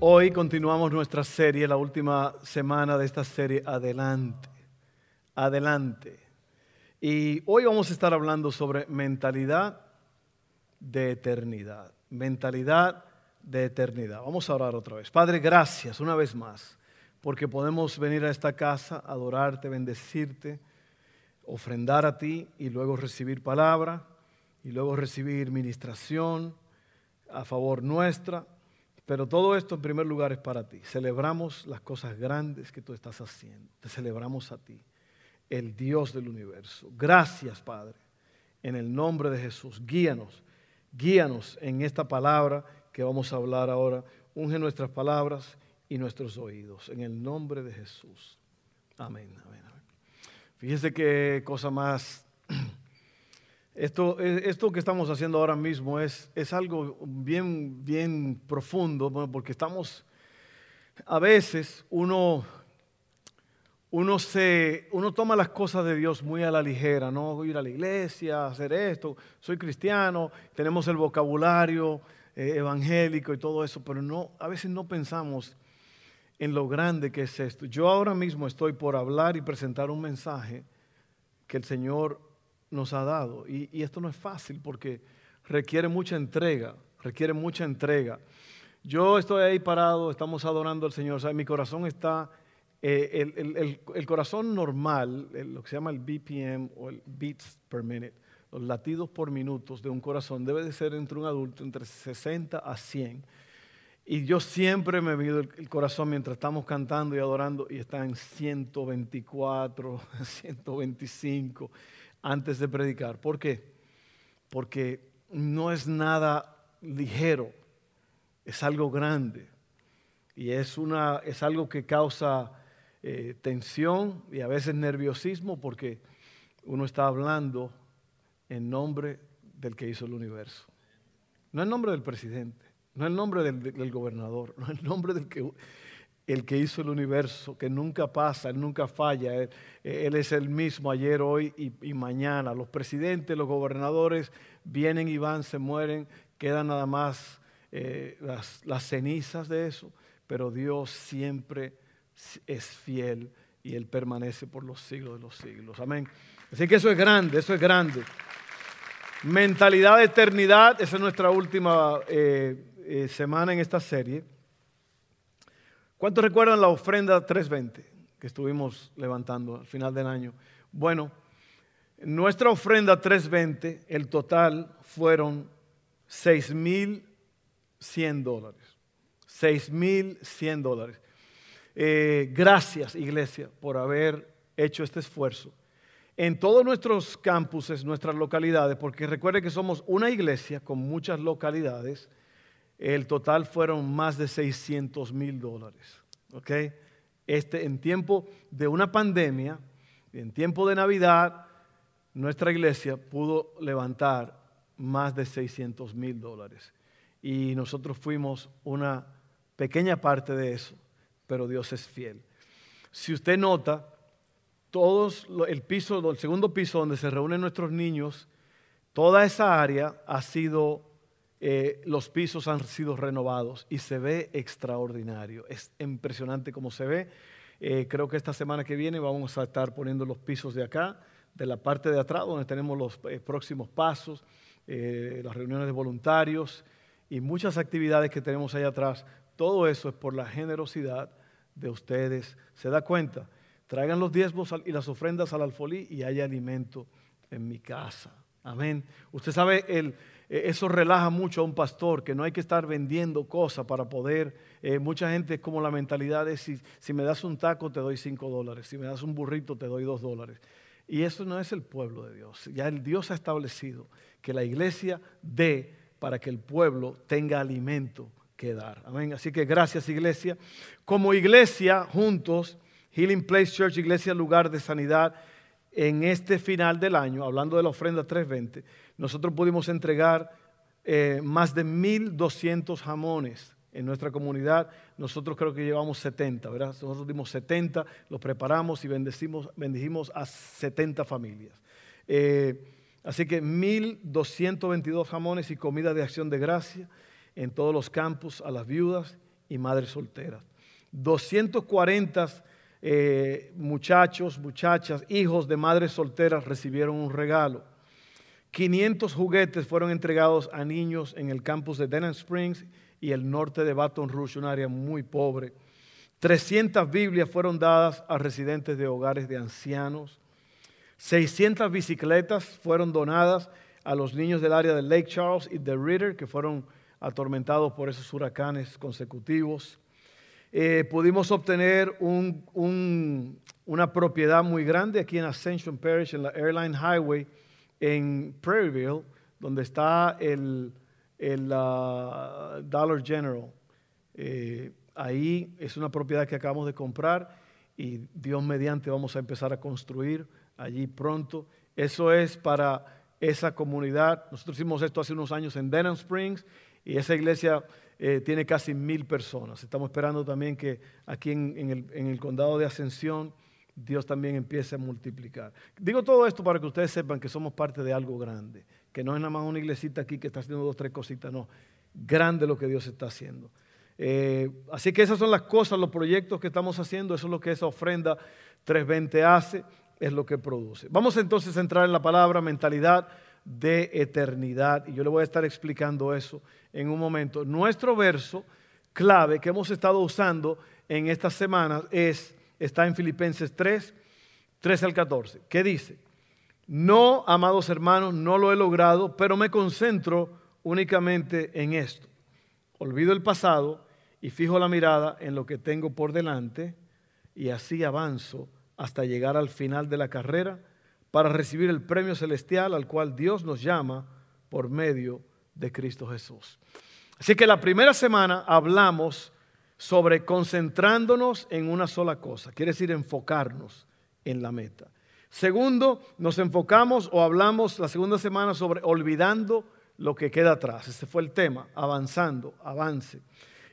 Hoy continuamos nuestra serie, la última semana de esta serie, Adelante, Adelante. Y hoy vamos a estar hablando sobre mentalidad de eternidad, mentalidad de eternidad. Vamos a orar otra vez. Padre, gracias una vez más, porque podemos venir a esta casa, adorarte, bendecirte, ofrendar a ti y luego recibir palabra y luego recibir ministración a favor nuestra pero todo esto en primer lugar es para ti. Celebramos las cosas grandes que tú estás haciendo. Te celebramos a ti, el Dios del universo. Gracias, Padre. En el nombre de Jesús, guíanos, guíanos en esta palabra que vamos a hablar ahora. Unge nuestras palabras y nuestros oídos. En el nombre de Jesús. Amén, amén, amén. Fíjese qué cosa más esto, eh, esto que estamos haciendo ahora mismo es, es algo bien, bien profundo, porque estamos, a veces uno, uno, se, uno toma las cosas de Dios muy a la ligera, ¿no? Ir a la iglesia, hacer esto, soy cristiano, tenemos el vocabulario eh, evangélico y todo eso, pero no, a veces no pensamos en lo grande que es esto. Yo ahora mismo estoy por hablar y presentar un mensaje que el Señor nos ha dado. Y, esto no es fácil porque requiere mucha entrega, requiere mucha entrega. Yo estoy ahí parado, estamos adorando al Señor, o mi corazón está, eh, el, corazón normal, lo que se llama el BPM o el beats per minute, los latidos por minutos de un corazón debe de ser entre un adulto entre 60 a 100. Y yo siempre me mido el, corazón mientras estamos cantando y adorando y está en 124, 125 antes de predicar. ¿Por qué? Porque no es nada ligero, es algo grande y es, una, es algo que causa eh, tensión y a veces nerviosismo porque uno está hablando en nombre del que hizo el universo. No en nombre del presidente, no en nombre del, del gobernador, no en nombre del que el que hizo el universo, que nunca pasa, él nunca falla, él, es el mismo ayer, hoy y, mañana. Los presidentes, los gobernadores vienen y van, se mueren, quedan nada más eh, las, cenizas de eso, pero Dios siempre es fiel y Él permanece por los siglos de los siglos. Amén. Así que eso es grande, eso es grande. Mentalidad de eternidad, esa es nuestra última eh, eh, semana en esta serie. ¿Cuántos recuerdan la ofrenda 320 que estuvimos levantando al final del año? Bueno, nuestra ofrenda 320, el total fueron 6.100 dólares. 6.100 dólares. Eh, gracias, iglesia, por haber hecho este esfuerzo. En todos nuestros campuses, nuestras localidades, porque recuerde que somos una iglesia con muchas localidades, el total fueron más de 600 mil dólares. Este, en tiempo de una pandemia, en tiempo de Navidad, nuestra iglesia pudo levantar más de 600 mil dólares. Y nosotros fuimos una pequeña parte de eso, pero Dios es fiel. Si usted nota, el piso, el segundo piso donde se reúnen nuestros niños, toda esa área ha sido eh, los pisos han sido renovados y se ve extraordinario. Es impresionante cómo se ve. Eh, creo que esta semana que viene vamos a estar poniendo los pisos de acá, de la parte de atrás, donde tenemos los eh, próximos pasos, las reuniones de voluntarios y muchas actividades que tenemos ahí atrás. Todo eso es por la generosidad de ustedes. ¿Se da cuenta? Traigan los diezmos y las ofrendas al alfolí y hay alimento en mi casa. Amén. Usted sabe el eso relaja mucho a un pastor, que no hay que estar vendiendo cosas para poder. Eh, mucha gente es como la mentalidad de si, si me das un taco te doy cinco dólares, si me das un burrito te doy dos dólares. Y eso no es el pueblo de Dios. Ya el Dios ha establecido que la iglesia dé para que el pueblo tenga alimento que dar. Amén. Así que gracias iglesia. Como iglesia, juntos, Healing Place Church, Iglesia Lugar de Sanidad, en este final del año, hablando de la ofrenda 320, nosotros pudimos entregar eh, más de 1.200 jamones en nuestra comunidad. Nosotros creo que llevamos 70, ¿verdad? Nosotros dimos 70, los preparamos y bendecimos, bendijimos a 70 familias. Eh, así que 1.222 jamones y comida de acción de gracia en todos los campus a las viudas y madres solteras. 240 eh, muchachos, muchachas, hijos de madres solteras recibieron un regalo. 500 juguetes fueron entregados a niños en el campus de Denham Springs y el norte de Baton Rouge, un área muy pobre. 300 Biblias fueron dadas a residentes de hogares de ancianos. 600 bicicletas fueron donadas a los niños del área de Lake Charles y de Ritter, que fueron atormentados por esos huracanes consecutivos. Eh, pudimos obtener una propiedad muy grande aquí en Ascension Parish, en la Airline Highway, en Prairieville, donde está el, uh, Dollar General. Eh, ahí es una propiedad que acabamos de comprar y Dios mediante vamos a empezar a construir allí pronto. Eso es para esa comunidad. Nosotros hicimos esto hace unos años en Denham Springs y esa iglesia eh, tiene casi mil personas. Estamos esperando también que aquí en, el, en el condado de Ascensión Dios también empiece a multiplicar. Digo todo esto para que ustedes sepan que somos parte de algo grande, que no es nada más una iglesita aquí que está haciendo dos, tres cositas, no, grande lo que Dios está haciendo. Eh, así que esas son las cosas, los proyectos que estamos haciendo, eso es lo que esa ofrenda 320 hace, es lo que produce. Vamos entonces a entrar en la palabra mentalidad de eternidad y yo le voy a estar explicando eso en un momento. Nuestro verso clave que hemos estado usando en estas semanas es está en Filipenses 3, 13 al 14, ¿Qué dice, no, amados hermanos, no lo he logrado, pero me concentro únicamente en esto. Olvido el pasado y fijo la mirada en lo que tengo por delante y así avanzo hasta llegar al final de la carrera para recibir el premio celestial al cual Dios nos llama por medio de Cristo Jesús. Así que la primera semana hablamos sobre concentrándonos en una sola cosa, quiere decir enfocarnos en la meta. Segundo, nos enfocamos o hablamos la segunda semana sobre olvidando lo que queda atrás. Ese fue el tema, avanzando, avance.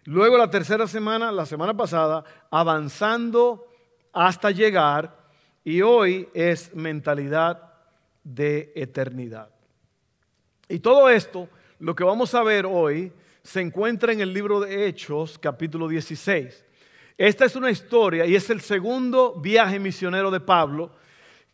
Luego la tercera semana, la semana pasada, avanzando hasta llegar. Y hoy es mentalidad de eternidad. Y todo esto, lo que vamos a ver hoy, se encuentra en el libro de Hechos, capítulo 16. Esta es una historia y es el segundo viaje misionero de Pablo,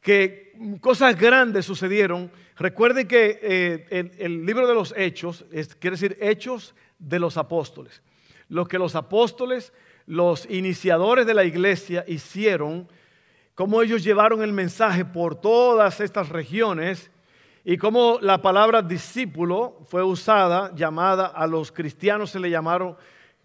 que cosas grandes sucedieron. Recuerde que eh, el, libro de los Hechos quiere decir Hechos de los Apóstoles. Lo que los apóstoles, los iniciadores de la iglesia hicieron, cómo ellos llevaron el mensaje por todas estas regiones y como la palabra discípulo fue usada, llamada a los cristianos se le llamaron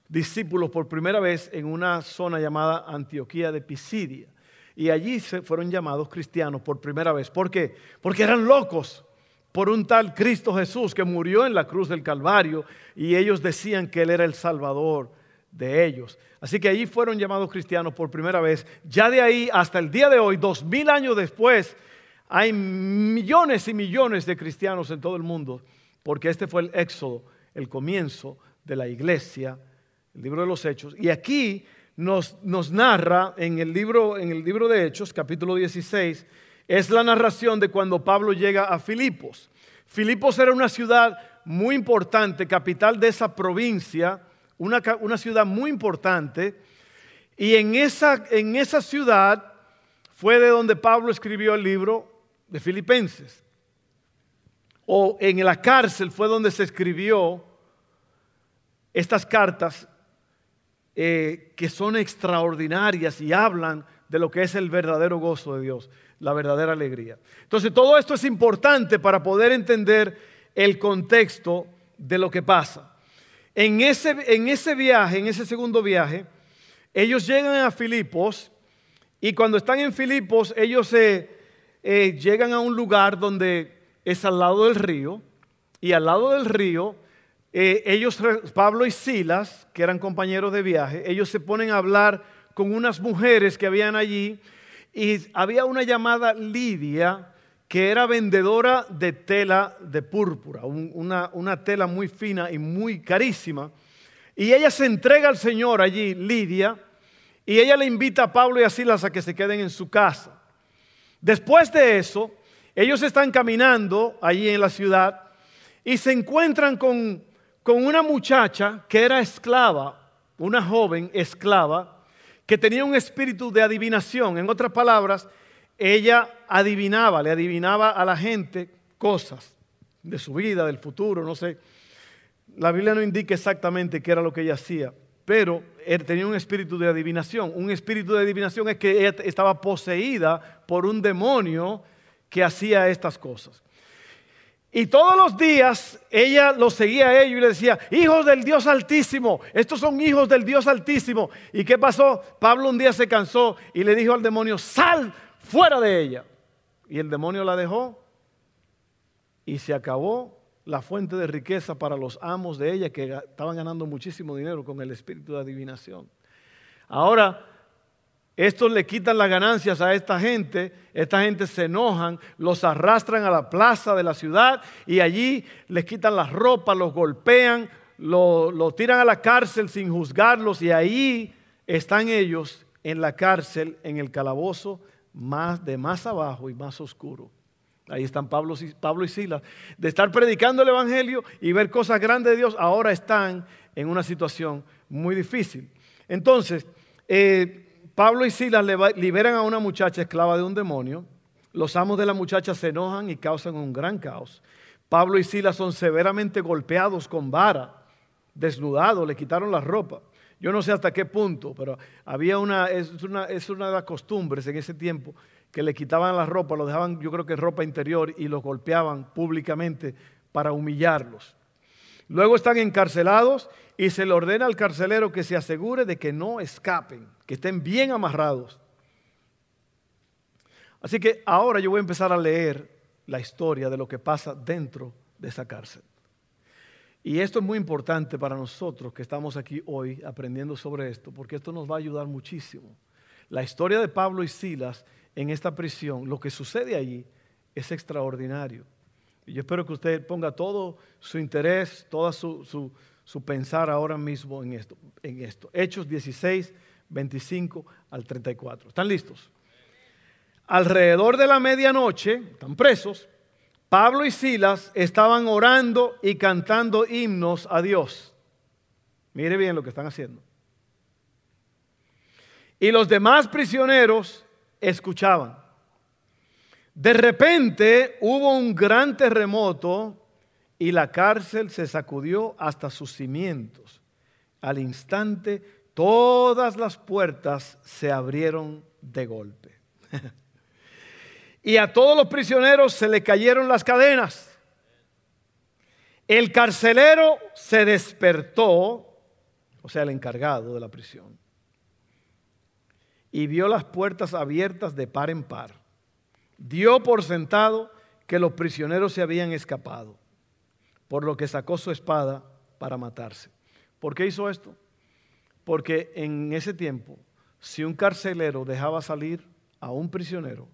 discípulos por primera vez en una zona llamada Antioquía de Pisidia. Y allí se fueron llamados cristianos por primera vez. ¿Por qué? Porque eran locos por un tal Cristo Jesús que murió en la cruz del Calvario y ellos decían que Él era el Salvador de ellos. Así que allí fueron llamados cristianos por primera vez. Ya de ahí hasta el día de hoy, dos mil años después, hay millones y millones de cristianos en todo el mundo, porque este fue el éxodo, el comienzo de la iglesia, el libro de los Hechos. Y aquí nos, nos narra en el, libro, en el libro de Hechos, capítulo 16, es la narración de cuando Pablo llega a Filipos. Filipos era una ciudad muy importante, capital de esa provincia, una, una ciudad muy importante. Y en esa, en esa ciudad fue de donde Pablo escribió el libro de Filipenses. O en la cárcel fue donde se escribió estas cartas eh, que son extraordinarias y hablan de lo que es el verdadero gozo de Dios, la verdadera alegría. Entonces todo esto es importante para poder entender el contexto de lo que pasa. En ese, en ese viaje, en ese segundo viaje, ellos llegan a Filipos y cuando están en Filipos ellos eh, llegan a un lugar donde es al lado del río, y al lado del río, eh, ellos, Pablo y Silas, que eran compañeros de viaje, ellos se ponen a hablar con unas mujeres que habían allí y había una llamada Lidia que era vendedora de tela de púrpura, una, una tela muy fina y muy carísima. Y ella se entrega al Señor allí, Lidia, y ella le invita a Pablo y a Silas a que se queden en su casa. Después de eso, ellos están caminando allí en la ciudad y se encuentran con, con una muchacha que era esclava, una joven esclava, que tenía un espíritu de adivinación. En otras palabras, ella adivinaba, le adivinaba a la gente cosas de su vida, del futuro, no sé. La Biblia no indica exactamente qué era lo que ella hacía, pero tenía un espíritu de adivinación. Un espíritu de adivinación es que ella estaba poseída por un demonio que hacía estas cosas. Y todos los días ella los seguía a ellos y le decía, hijos del Dios Altísimo, estos son hijos del Dios Altísimo. ¿Y qué pasó? Pablo un día se cansó y le dijo al demonio, sal fuera de ella. Y el demonio la dejó y se acabó la fuente de riqueza para los amos de ella que estaban ganando muchísimo dinero con el espíritu de adivinación. Ahora, estos le quitan las ganancias a esta gente, esta gente se enojan, los arrastran a la plaza de la ciudad y allí les quitan las ropas, los golpean, los tiran a la cárcel sin juzgarlos y ahí están ellos en la cárcel, en el calabozo más de más abajo y más oscuro. Ahí están Pablo, Pablo y Silas. De estar predicando el Evangelio y ver cosas grandes de Dios, ahora están en una situación muy difícil. Entonces, eh, Pablo y Silas liberan a una muchacha esclava de un demonio. Los amos de la muchacha se enojan y causan un gran caos. Pablo y Silas son severamente golpeados con vara, desnudados, le quitaron la ropa. Yo no sé hasta qué punto, pero había una es, una, es una de las costumbres en ese tiempo que le quitaban la ropa, lo dejaban yo creo que ropa interior y los golpeaban públicamente para humillarlos. Luego están encarcelados y se le ordena al carcelero que se asegure de que no escapen, que estén bien amarrados. Así que ahora yo voy a empezar a leer la historia de lo que pasa dentro de esa cárcel. Y esto es muy importante para nosotros que estamos aquí hoy aprendiendo sobre esto, porque esto nos va a ayudar muchísimo. La historia de Pablo y Silas en esta prisión, lo que sucede allí es extraordinario. Y yo espero que usted ponga todo su interés, todo su, pensar ahora mismo en esto, en esto. Hechos 16, 25 al 34. ¿Están listos? Alrededor de la medianoche, están presos, Pablo y Silas estaban orando y cantando himnos a Dios. Mire bien lo que están haciendo. Y los demás prisioneros escuchaban. De repente hubo un gran terremoto y la cárcel se sacudió hasta sus cimientos. Al instante todas las puertas se abrieron de golpe. y a todos los prisioneros se le cayeron las cadenas. El carcelero se despertó, o sea, el encargado de la prisión, y vio las puertas abiertas de par en par. Dio por sentado que los prisioneros se habían escapado, por lo que sacó su espada para matarse. ¿Por qué hizo esto? Porque en ese tiempo, si un carcelero dejaba salir a un prisionero,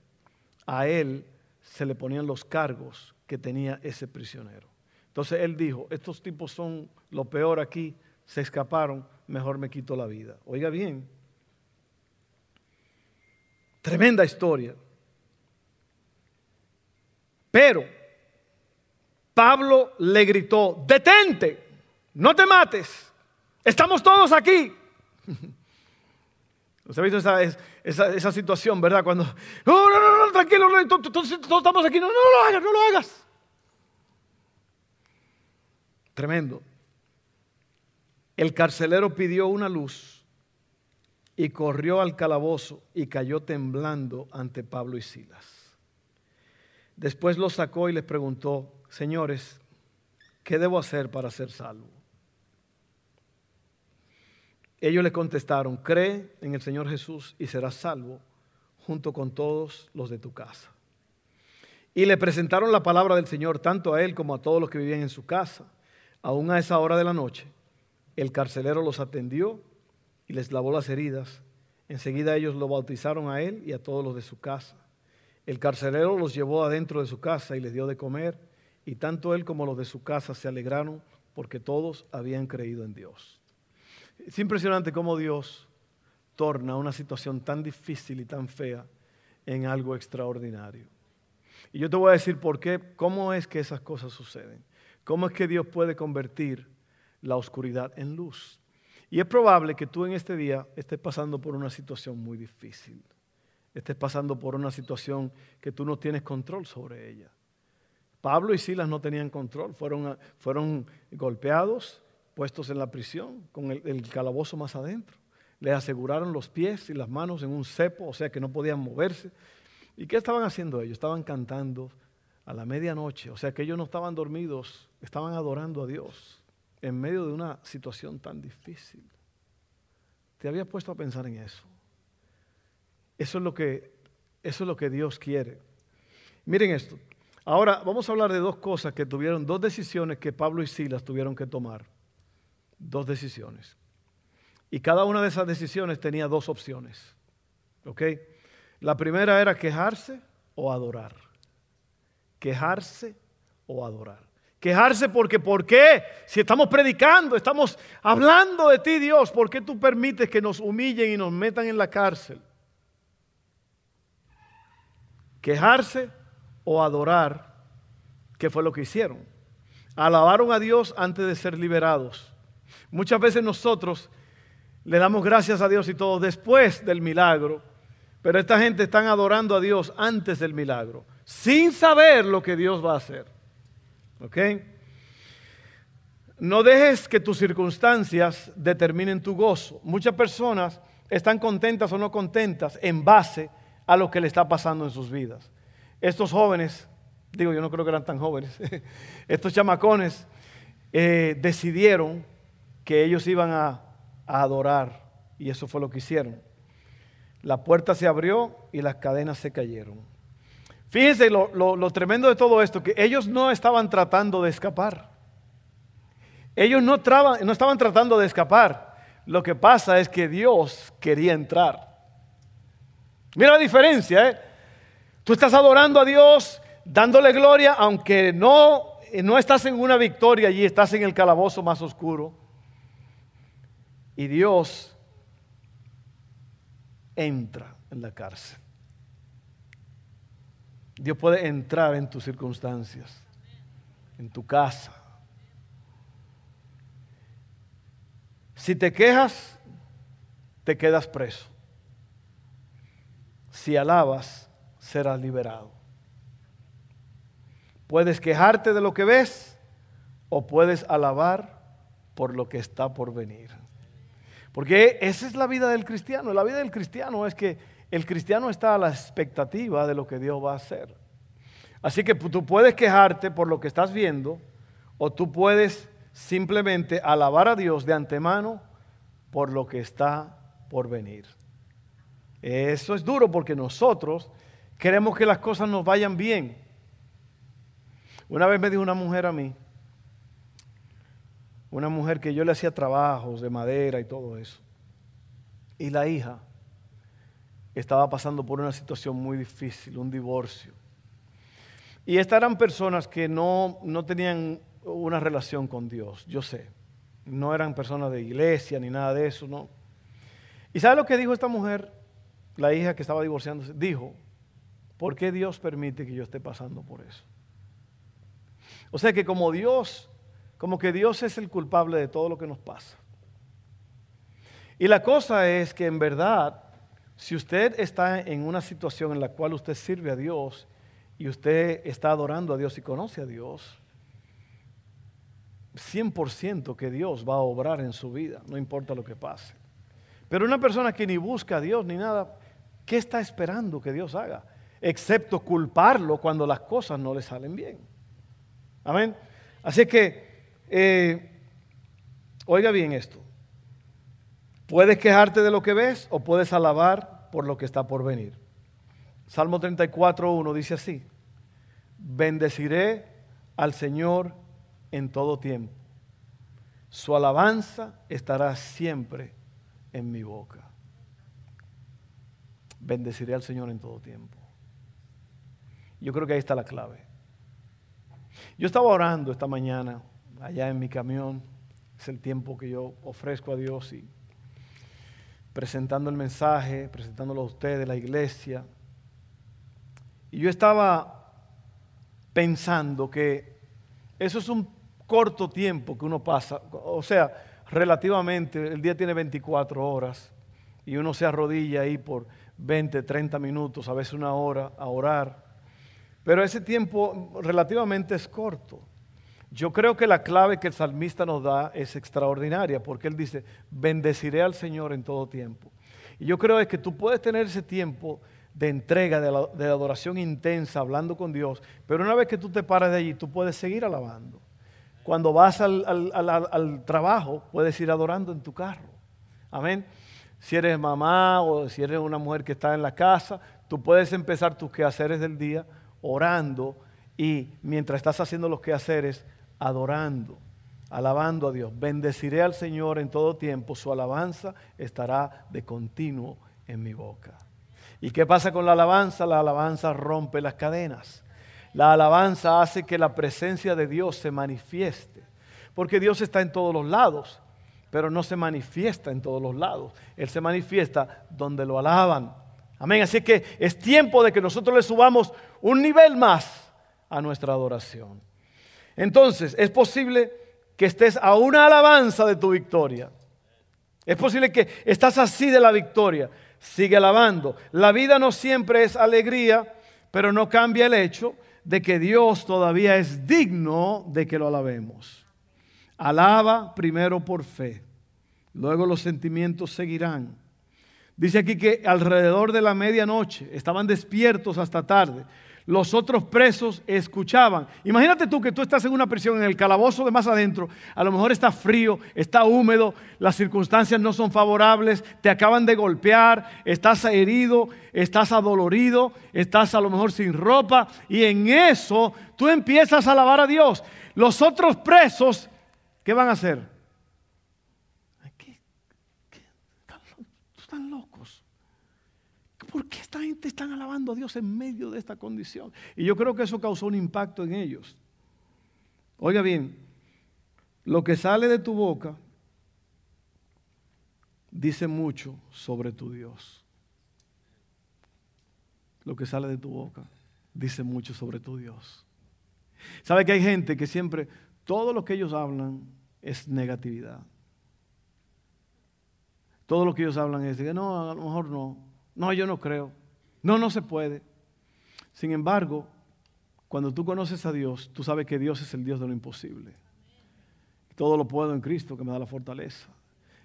a él se le ponían los cargos que tenía ese prisionero. Entonces él dijo, estos tipos son lo peor aquí, se escaparon, mejor me quito la vida. Oiga bien, Tremenda historia. Pero Pablo le gritó, detente, no te mates, estamos todos aquí. ¿Usted ha visto esa, situación, verdad? Cuando, no, no, no, no tranquilo, todos, estamos aquí, no, no lo hagas, no lo hagas. Tremendo. El carcelero pidió una luz y corrió al calabozo y cayó temblando ante Pablo y Silas. Después los sacó y les preguntó, señores, ¿qué debo hacer para ser salvo? Ellos le contestaron, cree en el Señor Jesús y serás salvo junto con todos los de tu casa. Y le presentaron la palabra del Señor tanto a él como a todos los que vivían en su casa. Aún a esa hora de la noche, el carcelero los atendió y les lavó las heridas Enseguida ellos lo bautizaron a él y a todos los de su casa. El carcelero los llevó adentro de su casa y les dio de comer, y tanto él como los de su casa se alegraron porque todos habían creído en Dios. Es impresionante cómo Dios torna una situación tan difícil y tan fea en algo extraordinario. Y yo te voy a decir por qué, cómo es que esas cosas suceden. Cómo es que Dios puede convertir la oscuridad en luz. Y es probable que tú en este día estés pasando por una situación muy difícil. Estés pasando por una situación que tú no tienes control sobre ella. Pablo y Silas no tenían control, fueron, fueron golpeados, puestos en la prisión, con el, calabozo más adentro. Les aseguraron los pies y las manos en un cepo, o sea que no podían moverse. ¿Y qué estaban haciendo ellos? Estaban cantando a la medianoche, o sea que ellos no estaban dormidos, estaban adorando a Dios en medio de una situación tan difícil. ¿Te había puesto a pensar en eso? Eso es lo que, eso es lo que Dios quiere. Miren esto. Ahora vamos a hablar de dos cosas que tuvieron, dos decisiones que Pablo y Silas tuvieron que tomar. Dos decisiones. Y cada una de esas decisiones tenía dos opciones. ¿Ok? La primera era quejarse o adorar. Quejarse o adorar. Quejarse porque, ¿por qué? Si estamos predicando, estamos hablando de ti, Dios, ¿por qué tú permites que nos humillen y nos metan en la cárcel? Quejarse o adorar, ¿qué fue lo que hicieron? Alabaron a Dios antes de ser liberados. Muchas veces nosotros le damos gracias a Dios y todo después del milagro, pero esta gente están adorando a Dios antes del milagro, sin saber lo que Dios va a hacer. ¿Ok? No dejes que tus circunstancias determinen tu gozo. Muchas personas están contentas o no contentas en base a lo que le está pasando en sus vidas. Estos jóvenes, digo yo no creo que eran tan jóvenes, estos chamacones eh, decidieron que ellos iban a adorar y eso fue lo que hicieron la puerta se abrió y las cadenas se cayeron. Fíjense lo, tremendo de todo esto, que ellos no estaban tratando de escapar. Ellos no, no estaban tratando de escapar. Lo que pasa es que Dios quería entrar. Mira la diferencia, ¿eh? Tú estás adorando a Dios, dándole gloria, aunque no, no estás en una victoria allí, estás en el calabozo más oscuro. Y Dios entra en la cárcel. Dios puede entrar en tus circunstancias, en tu casa. Si te quejas, te quedas preso. Si alabas, serás liberado. Puedes quejarte de lo que ves o puedes alabar por lo que está por venir. Porque esa es la vida del cristiano. La vida del cristiano es que el cristiano está a la expectativa de lo que Dios va a hacer. Así que tú puedes quejarte por lo que estás viendo o tú puedes simplemente alabar a Dios de antemano por lo que está por venir. Eso es duro porque nosotros queremos que las cosas nos vayan bien. Una vez me dijo una mujer a mí, una mujer que yo le hacía trabajos de madera y todo eso. Y la hija estaba pasando por una situación muy difícil, un divorcio. Y estas eran personas que no, no tenían una relación con Dios, yo sé. No eran personas de iglesia ni nada de eso, ¿no? ¿Y sabe lo que dijo esta mujer, la hija que estaba divorciándose? Dijo, ¿por qué Dios permite que yo esté pasando por eso? O sea que como Dios como que Dios es el culpable de todo lo que nos pasa. Y la cosa es que en verdad, si usted está en una situación en la cual usted sirve a Dios y usted está adorando a Dios y conoce a Dios, 100% que Dios va a obrar en su vida, no importa lo que pase. Pero una persona que ni busca a Dios ni nada, ¿qué está esperando que Dios haga? Excepto culparlo cuando las cosas no le salen bien. Amén. Así que eh, oiga bien esto. Puedes quejarte de lo que ves o puedes alabar por lo que está por venir. Salmo 34.1 dice así. Bendeciré al Señor en todo tiempo. Su alabanza estará siempre en mi boca. bendeciré al Señor en todo tiempo. Yo creo que ahí está la clave. Yo estaba orando esta mañana allá en mi camión, es el tiempo que yo ofrezco a Dios y presentando el mensaje, presentándolo a ustedes, la iglesia. Y yo estaba pensando que eso es un corto tiempo que uno pasa, o sea, relativamente, el día tiene 24 horas y uno se arrodilla ahí por 20, 30 minutos, a veces una hora a orar, pero ese tiempo relativamente es corto. Yo creo que la clave que el salmista nos da es extraordinaria, porque él dice, bendeciré al Señor en todo tiempo. Y yo creo que tú puedes tener ese tiempo de entrega, de, adoración intensa, hablando con Dios, pero una vez que tú te paras de allí, tú puedes seguir alabando. Cuando vas al trabajo, puedes ir adorando en tu carro. Amén. Si eres mamá o si eres una mujer que está en la casa, tú puedes empezar tus quehaceres del día orando y mientras estás haciendo los quehaceres, adorando, alabando a Dios. Bendeciré al Señor en todo tiempo, su alabanza estará de continuo en mi boca. ¿Y qué pasa con la alabanza? La alabanza rompe las cadenas. La alabanza hace que la presencia de Dios se manifieste. Porque Dios está en todos los lados, pero no se manifiesta en todos los lados. Él se manifiesta donde lo alaban. Amén. Así que es tiempo de que nosotros le subamos un nivel más a nuestra adoración. Entonces, es posible que estés a una alabanza de tu victoria. Es posible que estás así de la victoria. Sigue alabando. La vida no siempre es alegría, pero no cambia el hecho de que Dios todavía es digno de que lo alabemos. Alaba primero por fe, luego los sentimientos seguirán. Dice aquí que alrededor de la medianoche estaban despiertos hasta tarde los otros presos escuchaban. Imagínate tú que tú estás en una prisión, en el calabozo de más adentro, a lo mejor está frío, está húmedo, las circunstancias no son favorables, te acaban de golpear, estás herido, estás adolorido, estás a lo mejor sin ropa y en eso tú empiezas a alabar a Dios. Los otros presos, ¿qué van a hacer? ¿Por qué esta gente está alabando a Dios en medio de esta condición? Y yo creo que eso causó un impacto en ellos. Oiga bien, lo que sale de tu boca dice mucho sobre tu Dios. Lo que sale de tu boca dice mucho sobre tu Dios. ¿Sabe que hay gente que siempre, todo lo que ellos hablan es negatividad? Todo lo que ellos hablan es de no, a lo mejor no. No, yo no creo. No, no se puede. Sin embargo, cuando tú conoces a Dios, tú sabes que Dios es el Dios de lo imposible. Todo lo puedo en Cristo que me da la fortaleza.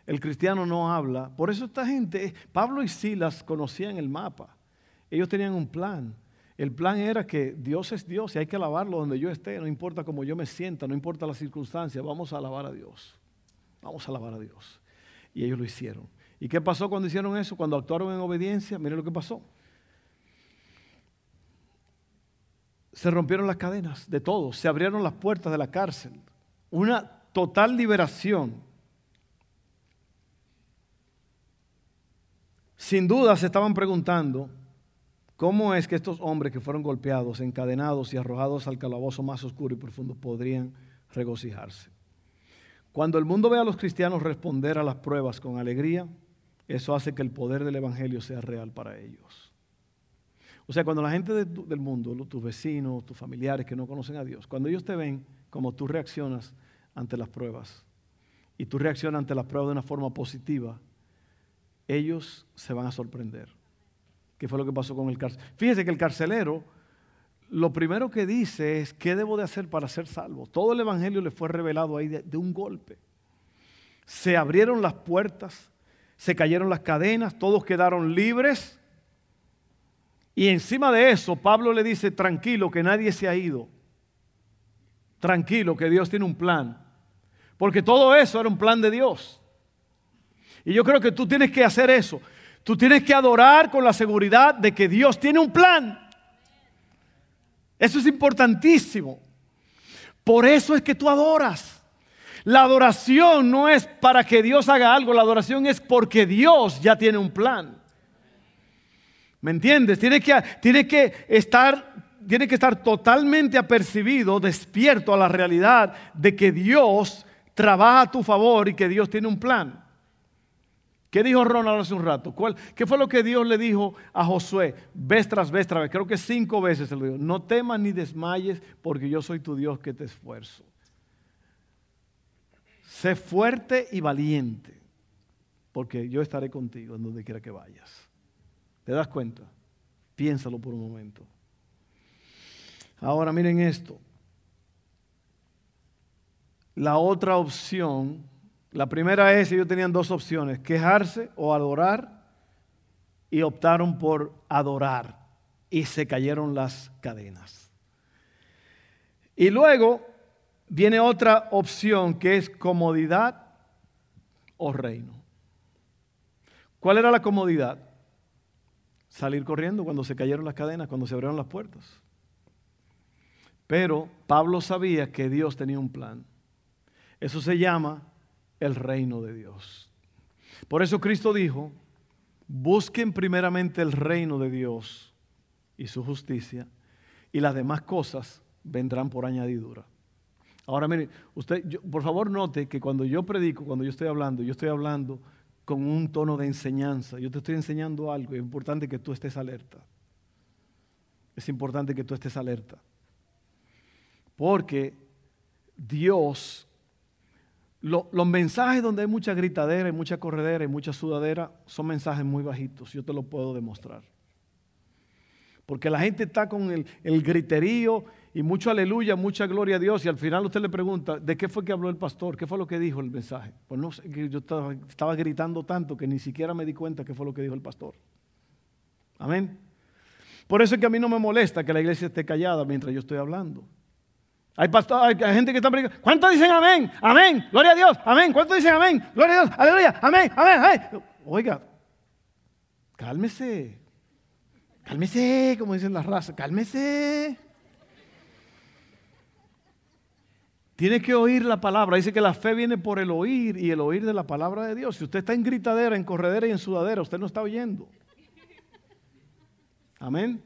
El cristiano no habla. Por eso esta gente, Pablo y Silas conocían el mapa. Ellos tenían un plan. El plan era que Dios es Dios y hay que alabarlo donde yo esté, no importa cómo yo me sienta, no importa las circunstancias, vamos a alabar a Dios. Vamos a alabar a Dios. Y ellos lo hicieron. ¿Y qué pasó cuando hicieron eso? Cuando actuaron en obediencia, mire lo que pasó. Se rompieron las cadenas de todos, se abrieron las puertas de la cárcel. Una total liberación. Sin duda se estaban preguntando cómo es que estos hombres que fueron golpeados, encadenados y arrojados al calabozo más oscuro y profundo podrían regocijarse. Cuando el mundo ve a los cristianos responder a las pruebas con alegría, eso hace que el poder del Evangelio sea real para ellos. O sea, cuando la gente del mundo, tus vecinos, tus familiares que no conocen a Dios, cuando ellos te ven como tú reaccionas ante las pruebas y tú reaccionas ante las pruebas de una forma positiva, ellos se van a sorprender. ¿Qué fue lo que pasó con el carcelero? Fíjese que el carcelero lo primero que dice es, ¿qué debo de hacer para ser salvo? Todo el Evangelio le fue revelado ahí de un golpe. Se abrieron las puertas se cayeron las cadenas, todos quedaron libres. Y encima de eso, Pablo le dice, tranquilo, que nadie se ha ido. Tranquilo, que Dios tiene un plan. Porque todo eso era un plan de Dios. Y yo creo que tú tienes que hacer eso. Tú tienes que adorar con la seguridad de que Dios tiene un plan. Eso es importantísimo. Por eso es que tú adoras. La adoración no es para que Dios haga algo, la adoración es porque Dios ya tiene un plan. ¿Me entiendes? Tiene que, tiene que estar tiene que estar totalmente apercibido, despierto a la realidad de que Dios trabaja a tu favor y que Dios tiene un plan. ¿Qué dijo Ronald hace un rato? ¿Cuál, ¿Qué fue lo que Dios le dijo a Josué? Vez tras vez tras vez. Creo que cinco veces se lo dijo. No temas ni desmayes porque yo soy tu Dios que te esfuerzo. Sé fuerte y valiente porque yo estaré contigo en donde quiera que vayas. ¿Te das cuenta? Piénsalo por un momento. Ahora miren esto. La otra opción, la primera es, ellos tenían dos opciones, quejarse o adorar, y optaron por adorar, y se cayeron las cadenas. Y luego viene otra opción que es comodidad o reino. ¿Cuál era la comodidad? Salir corriendo cuando se cayeron las cadenas, cuando se abrieron las puertas. Pero Pablo sabía que Dios tenía un plan. Eso se llama el reino de Dios. Por eso Cristo dijo, busquen primeramente el reino de Dios y su justicia, y las demás cosas vendrán por añadidura. Ahora mire, usted, por favor note que cuando yo predico, cuando yo estoy hablando, yo estoy hablando con un tono de enseñanza. Yo te estoy enseñando algo es importante que tú estés alerta. Es importante que tú estés alerta. Porque Dios, los mensajes donde hay mucha gritadera y mucha corredera y mucha sudadera son mensajes muy bajitos. Yo te lo puedo demostrar. Porque la gente está con el, el griterío y mucho aleluya, mucha gloria a Dios. Y al final usted le pregunta, ¿de qué fue que habló el pastor? ¿Qué fue lo que dijo el mensaje? Pues no sé, yo estaba, gritando tanto que ni siquiera me di cuenta qué fue lo que dijo el pastor. Amén. Por eso es que a mí no me molesta que la iglesia esté callada mientras yo estoy hablando. Hay, hay, gente que está predicando. ¿Cuántos dicen amén? Amén. Gloria a Dios. Amén. ¿Cuántos dicen amén? Gloria a Dios. Aleluya. Amén. Amén. amén. Oiga, cálmese. Cálmese, como dicen las razas. Cálmese. Tiene que oír la palabra. Dice que la fe viene por el oír y el oír de la palabra de Dios. Si usted está en gritadera, en corredera y en sudadera, usted no está oyendo. Amén.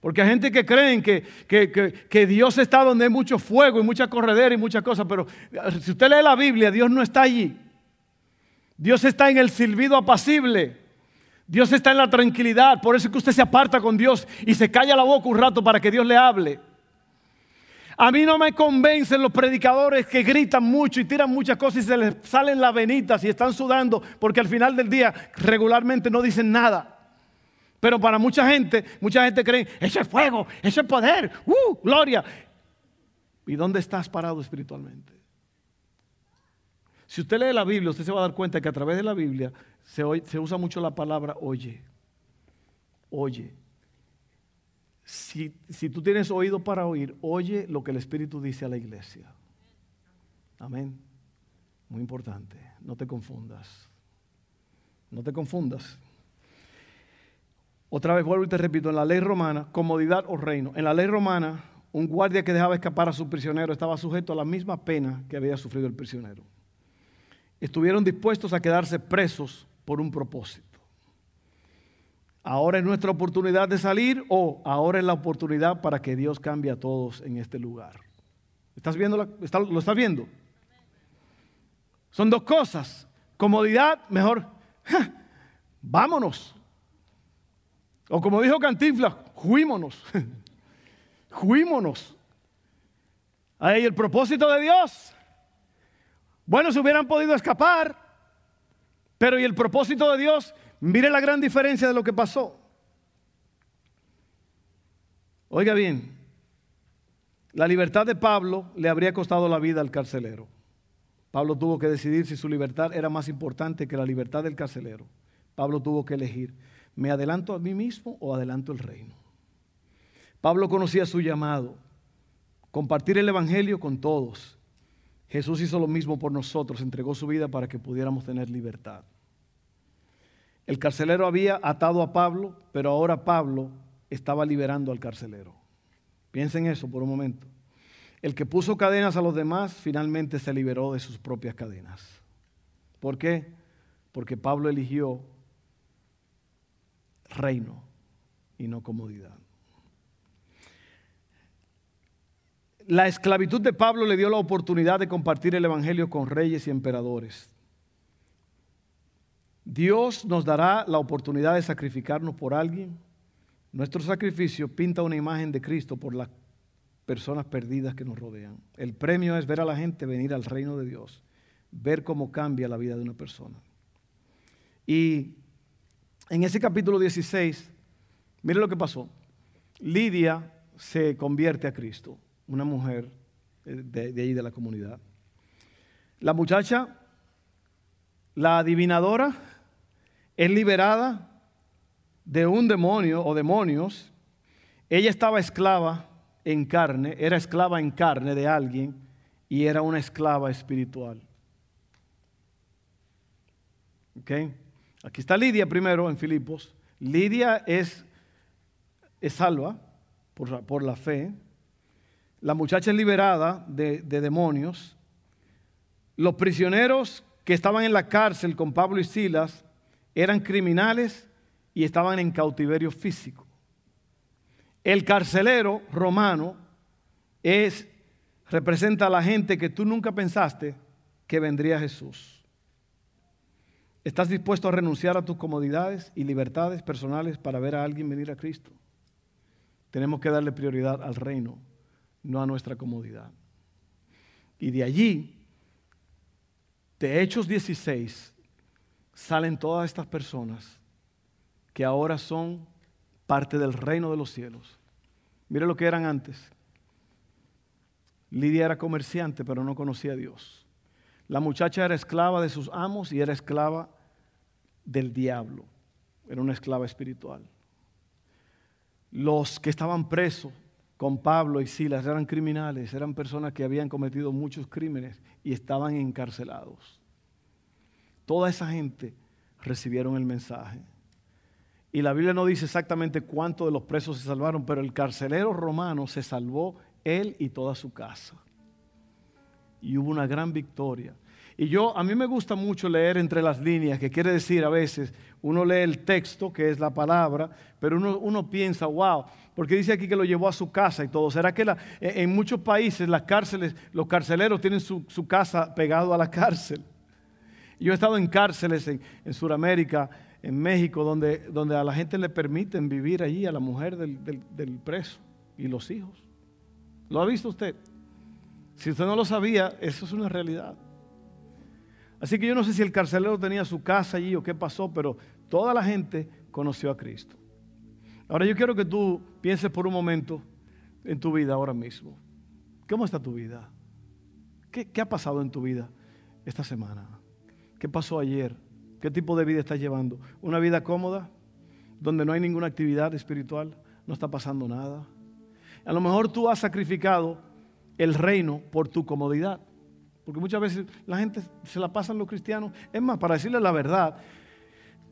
Porque hay gente que creen que, que, Dios está donde hay mucho fuego y mucha corredera y muchas cosas, pero eh, si usted lee la Biblia, Dios no está allí. Dios está en el silbido apacible. Dios está en la tranquilidad. Por eso es que usted se aparta con Dios y se calla la boca un rato para que Dios le hable. A mí no me convencen los predicadores que gritan mucho y tiran muchas cosas y se les salen las venitas y están sudando porque al final del día regularmente no dicen nada. Pero para mucha gente, mucha gente cree, ese es fuego, ese es poder, ¡uh! Gloria. ¿Y dónde estás parado espiritualmente? Si usted lee la Biblia, usted se va a dar cuenta que a través de la Biblia se, se usa mucho la palabra oye. Oye. Si, si tú tienes oído para oír, oye lo que el Espíritu dice a la iglesia. Amén. Muy importante. No te confundas. No te confundas. Otra vez vuelvo y te repito, en la ley romana, comodidad o reino. En la ley romana, un guardia que dejaba escapar a su prisionero estaba sujeto a la misma pena que había sufrido el prisionero. Estuvieron dispuestos a quedarse presos por un propósito. Ahora es nuestra oportunidad de salir o ahora es la oportunidad para que Dios cambie a todos en este lugar. ¿Estás viendo ¿Lo estás viendo? Son dos cosas. Comodidad, mejor. vámonos. O como dijo Cantinflas, juímonos. juímonos. Ahí el propósito de Dios. Bueno, se hubieran podido escapar, pero ¿y el propósito de Dios? Mire la gran diferencia de lo que pasó. Oiga bien, la libertad de Pablo le habría costado la vida al carcelero. Pablo tuvo que decidir si su libertad era más importante que la libertad del carcelero. Pablo tuvo que elegir. ¿Me adelanto a mí mismo o adelanto el reino? Pablo conocía su llamado, compartir el Evangelio con todos. Jesús hizo lo mismo por nosotros, entregó su vida para que pudiéramos tener libertad. El carcelero había atado a Pablo, pero ahora Pablo estaba liberando al carcelero. Piensen eso por un momento. El que puso cadenas a los demás finalmente se liberó de sus propias cadenas. ¿Por qué? Porque Pablo eligió reino. y no comodidad. La esclavitud de Pablo le dio la oportunidad de compartir el Evangelio con reyes y emperadores. Dios nos dará la oportunidad de sacrificarnos por alguien. Nuestro sacrificio pinta una imagen de Cristo por las personas perdidas que nos rodean. El premio es ver a la gente venir al reino de Dios, ver cómo cambia la vida de una persona. Y en ese capítulo 16, mire lo que pasó. Lidia se convierte a Cristo una mujer eh, de, ahí de la comunidad. La muchacha, la adivinadora, es liberada de un demonio o demonios. Ella estaba esclava en carne, era esclava en carne de alguien y era una esclava espiritual. ¿Okay? Aquí está Lidia primero en Filipos. Lidia es, es salva por, por la fe. La muchacha es liberada de, demonios. Los prisioneros que estaban en la cárcel con Pablo y Silas eran criminales y estaban en cautiverio físico. El carcelero romano es, representa a la gente que tú nunca pensaste que vendría Jesús. ¿Estás dispuesto a renunciar a tus comodidades y libertades personales para ver a alguien venir a Cristo? Tenemos que darle prioridad al reino no a nuestra comodidad. Y de allí, de Hechos 16, salen todas estas personas que ahora son parte del reino de los cielos. Mire lo que eran antes. Lidia era comerciante, pero no conocía a Dios. La muchacha era esclava de sus amos y era esclava del diablo. Era una esclava espiritual. Los que estaban presos con Pablo y Silas eran criminales, eran personas que habían cometido muchos crímenes y estaban encarcelados. Toda esa gente recibieron el mensaje. Y la Biblia no dice exactamente cuántos de los presos se salvaron, pero el carcelero romano se salvó él y toda su casa. Y hubo una gran victoria. Y yo, a mí me gusta mucho leer entre las líneas, que quiere decir a veces, uno lee el texto, que es la palabra, pero uno, piensa, wow, porque dice aquí que lo llevó a su casa y todo. ¿Será que en muchos países las cárceles, los carceleros tienen su, casa pegado a la cárcel? Yo he estado en cárceles en, Sudamérica, en México, donde, a la gente le permiten vivir allí, a la mujer del preso y los hijos. ¿Lo ha visto usted? Si usted no lo sabía, eso es una realidad. Así que yo no sé si el carcelero tenía su casa allí o qué pasó, pero toda la gente conoció a Cristo. Ahora yo quiero que tú pienses por un momento en tu vida ahora mismo. ¿Cómo está tu vida? ¿Qué, ha pasado en tu vida esta semana? ¿Qué pasó ayer? ¿Qué tipo de vida estás llevando? ¿Una vida cómoda? Donde no hay ninguna actividad espiritual, no está pasando nada. A lo mejor tú has sacrificado el reino por tu comodidad. Porque muchas veces la gente se la pasan los cristianos. Es más, para decirle la verdad,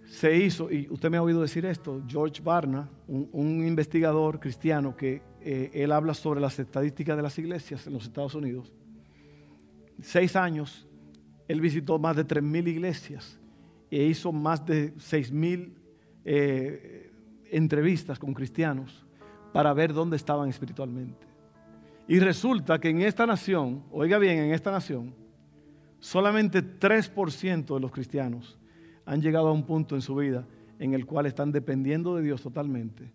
se hizo, y usted me ha oído decir esto, George Barna, un, investigador cristiano que eh, él habla sobre las estadísticas de las iglesias en los Estados Unidos. Seis años, él visitó más de tres mil iglesias e hizo más de seis mil eh, entrevistas con cristianos para ver dónde estaban espiritualmente. Y resulta que en esta nación, oiga bien, en esta nación, solamente 3% de los cristianos han llegado a un punto en su vida en el cual están dependiendo de Dios totalmente.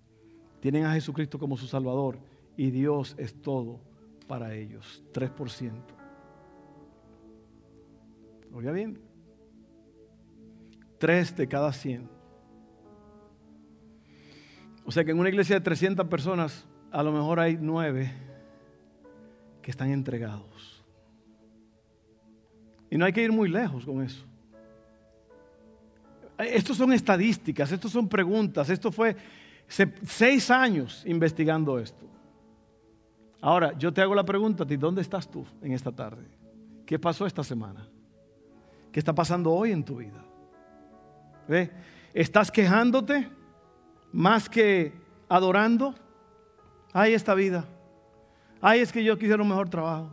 Tienen a Jesucristo como su Salvador y Dios es todo para ellos. 3%. Oiga bien. 3 de cada 100. O sea que en una iglesia de 300 personas, a lo mejor hay 9 que están entregados. Y no hay que ir muy lejos con eso. Estos son estadísticas, estos son preguntas, esto fue seis años investigando esto. Ahora, yo te hago la pregunta a ti, ¿dónde estás tú en esta tarde? ¿Qué pasó esta semana? ¿Qué está pasando hoy en tu vida? ¿Ve? ¿Estás quejándote más que adorando? Ay, esta vida. Ay, es que yo quisiera un mejor trabajo.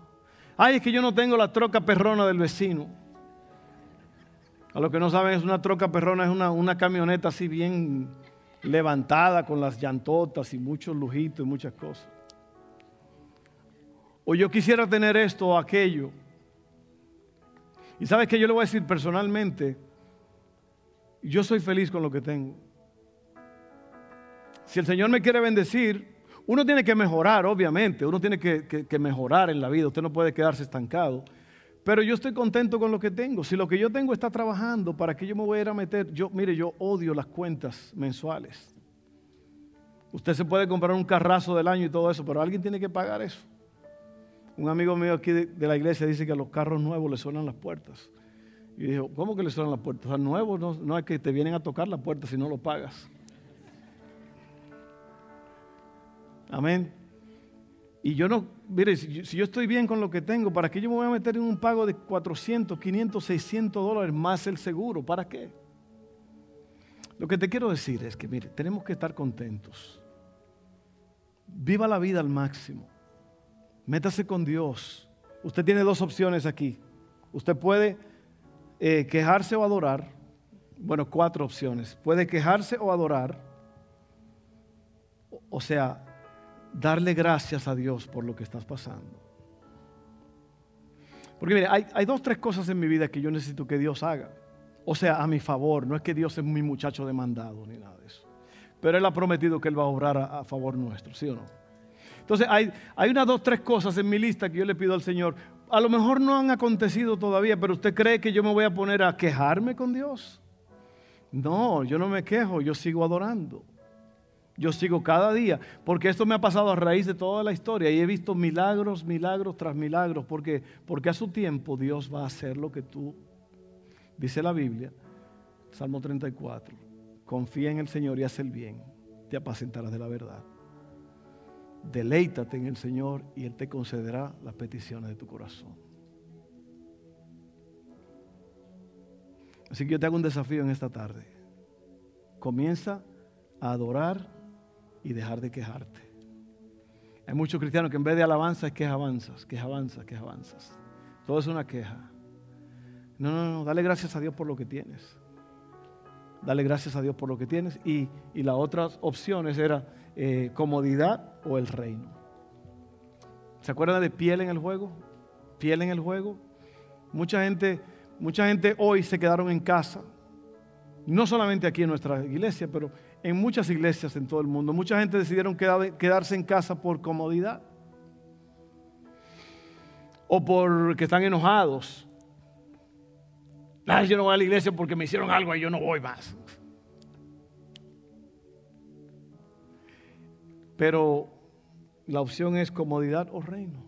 Ay, es que yo no tengo la troca perrona del vecino. A lo que no saben, es una troca perrona, es una, camioneta así bien levantada con las llantotas y muchos lujitos y muchas cosas. O yo quisiera tener esto o aquello. Y sabes que yo le voy a decir personalmente, yo soy feliz con lo que tengo. Si el Señor me quiere bendecir, uno tiene que mejorar, obviamente, uno tiene que, mejorar en la vida, usted no puede quedarse estancado. Pero yo estoy contento con lo que tengo. Si lo que yo tengo está trabajando, ¿para qué yo me voy a ir a meter? Yo, mire, yo odio las cuentas mensuales. Usted se puede comprar un carrazo del año y todo eso, pero alguien tiene que pagar eso. Un amigo mío aquí de, la iglesia dice que a los carros nuevos le suenan las puertas. Y dijo, ¿cómo que le suenan las puertas? O sea, nuevos no, es que te vienen a tocar la puerta si no lo pagas. Amén. Y yo no, mire, si yo, estoy bien con lo que tengo, ¿para qué yo me voy a meter en un pago de 400, 500, 600 dólares más el seguro? ¿Para qué? Lo que te quiero decir es que, mire, tenemos que estar contentos. Viva la vida al máximo. Métase con Dios. Usted tiene dos opciones aquí. Usted puede eh, quejarse o adorar. Bueno, cuatro opciones. Puede quejarse o adorar. O sea, darle gracias a Dios por lo que estás pasando. Porque mire, hay, hay dos, tres cosas en mi vida que yo necesito que Dios haga. O sea, a mi favor. No es que Dios es mi muchacho demandado ni nada de eso. Pero Él ha prometido que Él va a obrar a, favor nuestro, ¿sí o no? Entonces, hay, hay unas dos, tres cosas en mi lista que yo le pido al Señor. A lo mejor no han acontecido todavía, pero usted cree que yo me voy a poner a quejarme con Dios. No, yo no me quejo, yo sigo adorando. Yo sigo cada día, porque esto me ha pasado a raíz de toda la historia y he visto milagros, milagros tras milagros, porque, porque a su tiempo Dios va a hacer lo que tú, dice la Biblia, Salmo 34, confía en el Señor y haz el bien, te apacentarás de la verdad. Deleítate en el Señor y Él te concederá las peticiones de tu corazón. Así que yo te hago un desafío en esta tarde. Comienza a adorar y dejar de quejarte. Hay muchos cristianos que en vez de alabanza es queja avanzas, queja avanzas, queja avanzas. Todo es una queja. No, no, no, dale gracias a Dios por lo que tienes. Dale gracias a Dios por lo que tienes. Y, y las otras opciones era eh, comodidad o el reino. ¿Se acuerdan de piel en el juego? Piel en el juego. Mucha gente, mucha gente hoy se quedaron en casa. No solamente aquí en nuestra iglesia, pero en muchas iglesias en todo el mundo. Mucha gente decidieron quedarse en casa por comodidad. O porque están enojados. yo no voy a la iglesia porque me hicieron algo y yo no voy más. Pero la opción es comodidad o reino.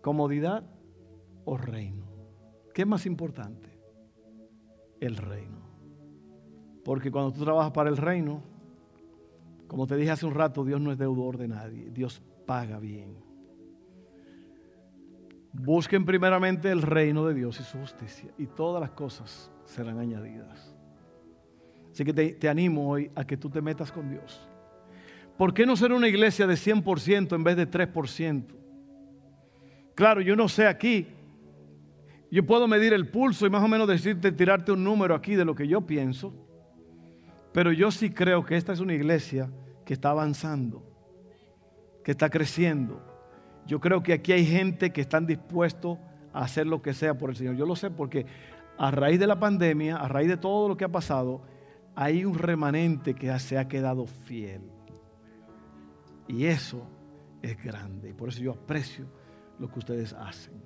Comodidad o reino. ¿Qué es más importante? El reino. Porque cuando tú trabajas para el reino, como te dije hace un rato, Dios no es deudor de nadie. Dios paga bien. Busquen primeramente el reino de Dios y su justicia y todas las cosas serán añadidas. Así que te, animo hoy a que tú te metas con Dios. ¿Por qué no ser una iglesia de 100% en vez de 3%? Claro, yo no sé aquí. Yo puedo medir el pulso y más o menos decirte, tirarte un número aquí de lo que yo pienso. Pero yo sí creo que esta es una iglesia que está avanzando, que está creciendo. Yo creo que aquí hay gente que están dispuestos a hacer lo que sea por el Señor. Yo lo sé porque a raíz de la pandemia, a raíz de todo lo que ha pasado, hay un remanente que se ha quedado fiel. Y eso es grande. Y por eso yo aprecio lo que ustedes hacen.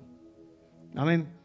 Amén.